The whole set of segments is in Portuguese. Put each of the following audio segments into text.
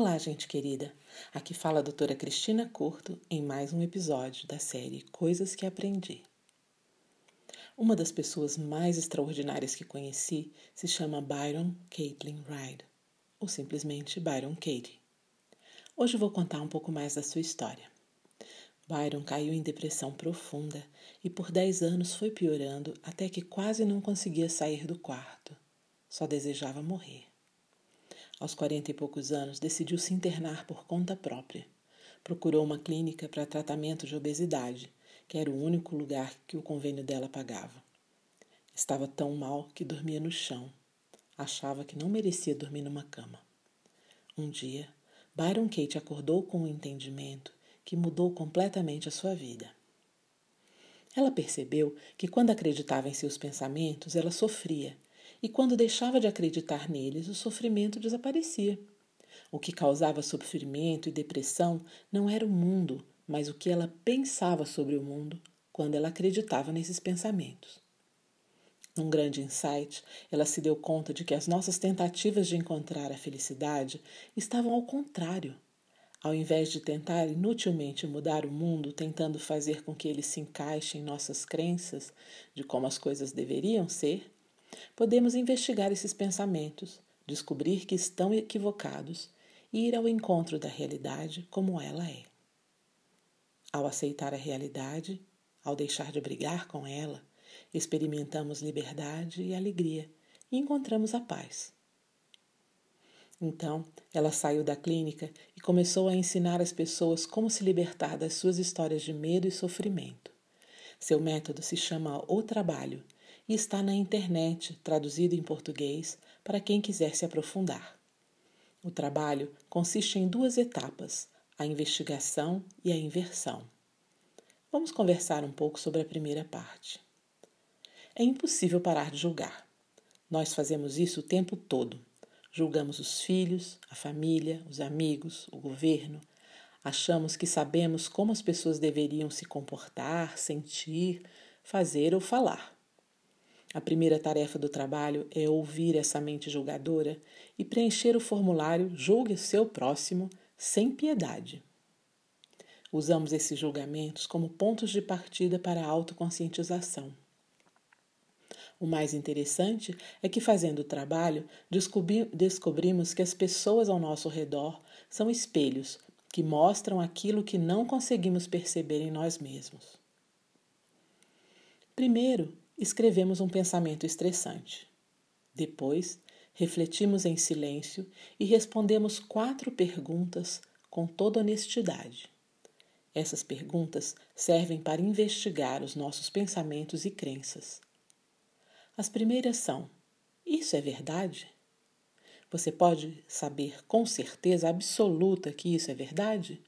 Olá, gente querida. Aqui fala a doutora Cristina Curto em mais um episódio da série Coisas que Aprendi. Uma das pessoas mais extraordinárias que conheci se chama Byron Caitlin Ryde, ou simplesmente Byron Katie. Hoje vou contar um pouco mais da sua história. Byron caiu em depressão profunda e por 10 anos foi piorando até que quase não conseguia sair do quarto. Só desejava morrer. Aos quarenta e poucos anos, decidiu se internar por conta própria. Procurou uma clínica para tratamento de obesidade, que era o único lugar que o convênio dela pagava. Estava tão mal que dormia no chão. Achava que não merecia dormir numa cama. Um dia, Byron Kate acordou com um entendimento que mudou completamente a sua vida. Ela percebeu que quando acreditava em seus pensamentos, ela sofria e quando deixava de acreditar neles, o sofrimento desaparecia. O que causava sofrimento e depressão não era o mundo, mas o que ela pensava sobre o mundo quando ela acreditava nesses pensamentos. Num grande insight, ela se deu conta de que as nossas tentativas de encontrar a felicidade estavam ao contrário. Ao invés de tentar inutilmente mudar o mundo, tentando fazer com que ele se encaixe em nossas crenças de como as coisas deveriam ser, Podemos investigar esses pensamentos, descobrir que estão equivocados e ir ao encontro da realidade como ela é. Ao aceitar a realidade, ao deixar de brigar com ela, experimentamos liberdade e alegria e encontramos a paz. Então, ela saiu da clínica e começou a ensinar as pessoas como se libertar das suas histórias de medo e sofrimento. Seu método se chama O Trabalho e está na internet, traduzido em português, para quem quiser se aprofundar. O trabalho consiste em duas etapas: a investigação e a inversão. Vamos conversar um pouco sobre a primeira parte. É impossível parar de julgar. Nós fazemos isso o tempo todo. Julgamos os filhos, a família, os amigos, o governo. Achamos que sabemos como as pessoas deveriam se comportar, sentir, fazer ou falar. A primeira tarefa do trabalho é ouvir essa mente julgadora e preencher o formulário Julgue o seu próximo sem piedade. Usamos esses julgamentos como pontos de partida para a autoconscientização. O mais interessante é que, fazendo o trabalho, descobri descobrimos que as pessoas ao nosso redor são espelhos que mostram aquilo que não conseguimos perceber em nós mesmos. Primeiro, escrevemos um pensamento estressante. Depois, refletimos em silêncio e respondemos quatro perguntas com toda honestidade. Essas perguntas servem para investigar os nossos pensamentos e crenças. As primeiras são: Isso é verdade? Você pode saber com certeza absoluta que isso é verdade?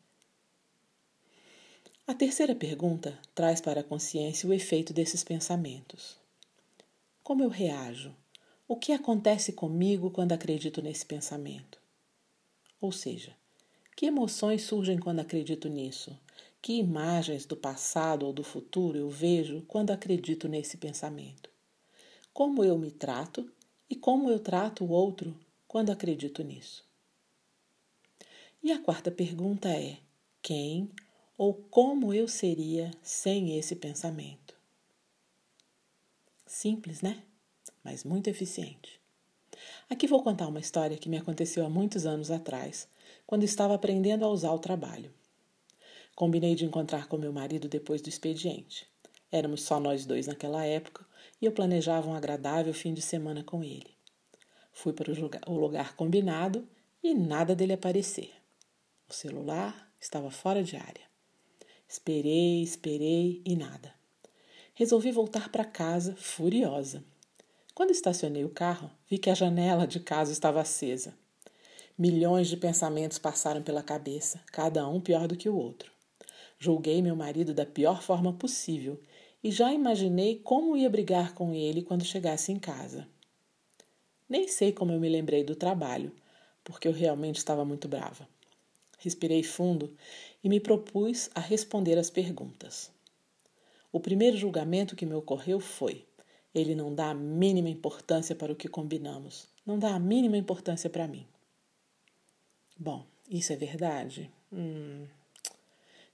A terceira pergunta traz para a consciência o efeito desses pensamentos. Como eu reajo? O que acontece comigo quando acredito nesse pensamento? Ou seja, que emoções surgem quando acredito nisso? Que imagens do passado ou do futuro eu vejo quando acredito nesse pensamento? Como eu me trato e como eu trato o outro quando acredito nisso? E a quarta pergunta é: quem ou como eu seria sem esse pensamento. Simples, né? Mas muito eficiente. Aqui vou contar uma história que me aconteceu há muitos anos atrás, quando estava aprendendo a usar o trabalho. Combinei de encontrar com meu marido depois do expediente. Éramos só nós dois naquela época e eu planejava um agradável fim de semana com ele. Fui para o lugar combinado e nada dele aparecer. O celular estava fora de área. Esperei, esperei e nada. Resolvi voltar para casa furiosa. Quando estacionei o carro, vi que a janela de casa estava acesa. Milhões de pensamentos passaram pela cabeça, cada um pior do que o outro. Julguei meu marido da pior forma possível e já imaginei como ia brigar com ele quando chegasse em casa. Nem sei como eu me lembrei do trabalho, porque eu realmente estava muito brava. Respirei fundo e me propus a responder as perguntas. O primeiro julgamento que me ocorreu foi: ele não dá a mínima importância para o que combinamos, não dá a mínima importância para mim. Bom, Isso é verdade? Hum,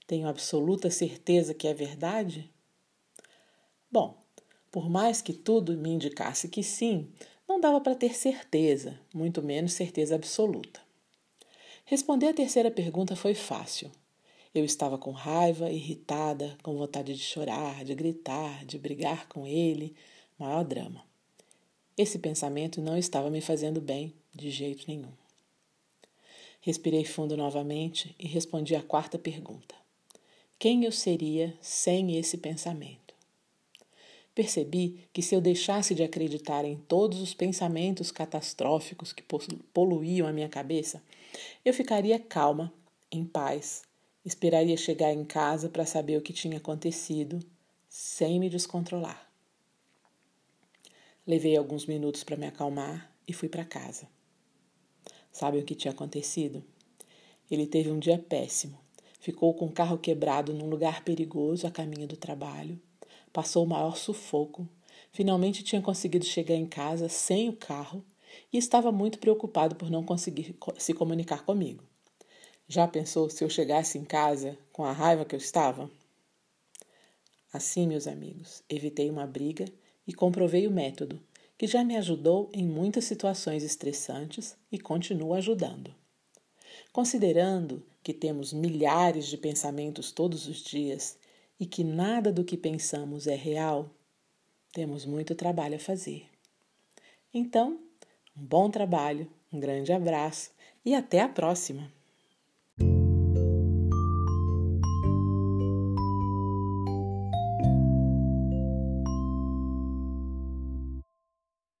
tenho absoluta certeza que é verdade? Bom, por mais que tudo me indicasse que sim, não dava para ter certeza, muito menos certeza absoluta. Responder a terceira pergunta foi fácil. Eu estava com raiva, irritada, com vontade de chorar, de gritar, de brigar com ele, maior drama. Esse pensamento não estava me fazendo bem de jeito nenhum. Respirei fundo novamente e respondi à quarta pergunta: Quem eu seria sem esse pensamento? Percebi que se eu deixasse de acreditar em todos os pensamentos catastróficos que poluíam a minha cabeça, eu ficaria calma, em paz, esperaria chegar em casa para saber o que tinha acontecido, sem me descontrolar. Levei alguns minutos para me acalmar e fui para casa. Sabe o que tinha acontecido? Ele teve um dia péssimo. Ficou com o carro quebrado num lugar perigoso a caminho do trabalho. Passou o maior sufoco. Finalmente tinha conseguido chegar em casa sem o carro e estava muito preocupado por não conseguir se comunicar comigo. Já pensou se eu chegasse em casa com a raiva que eu estava? Assim, meus amigos, evitei uma briga e comprovei o método, que já me ajudou em muitas situações estressantes e continua ajudando. Considerando que temos milhares de pensamentos todos os dias e que nada do que pensamos é real, temos muito trabalho a fazer. Então, um bom trabalho, um grande abraço e até a próxima!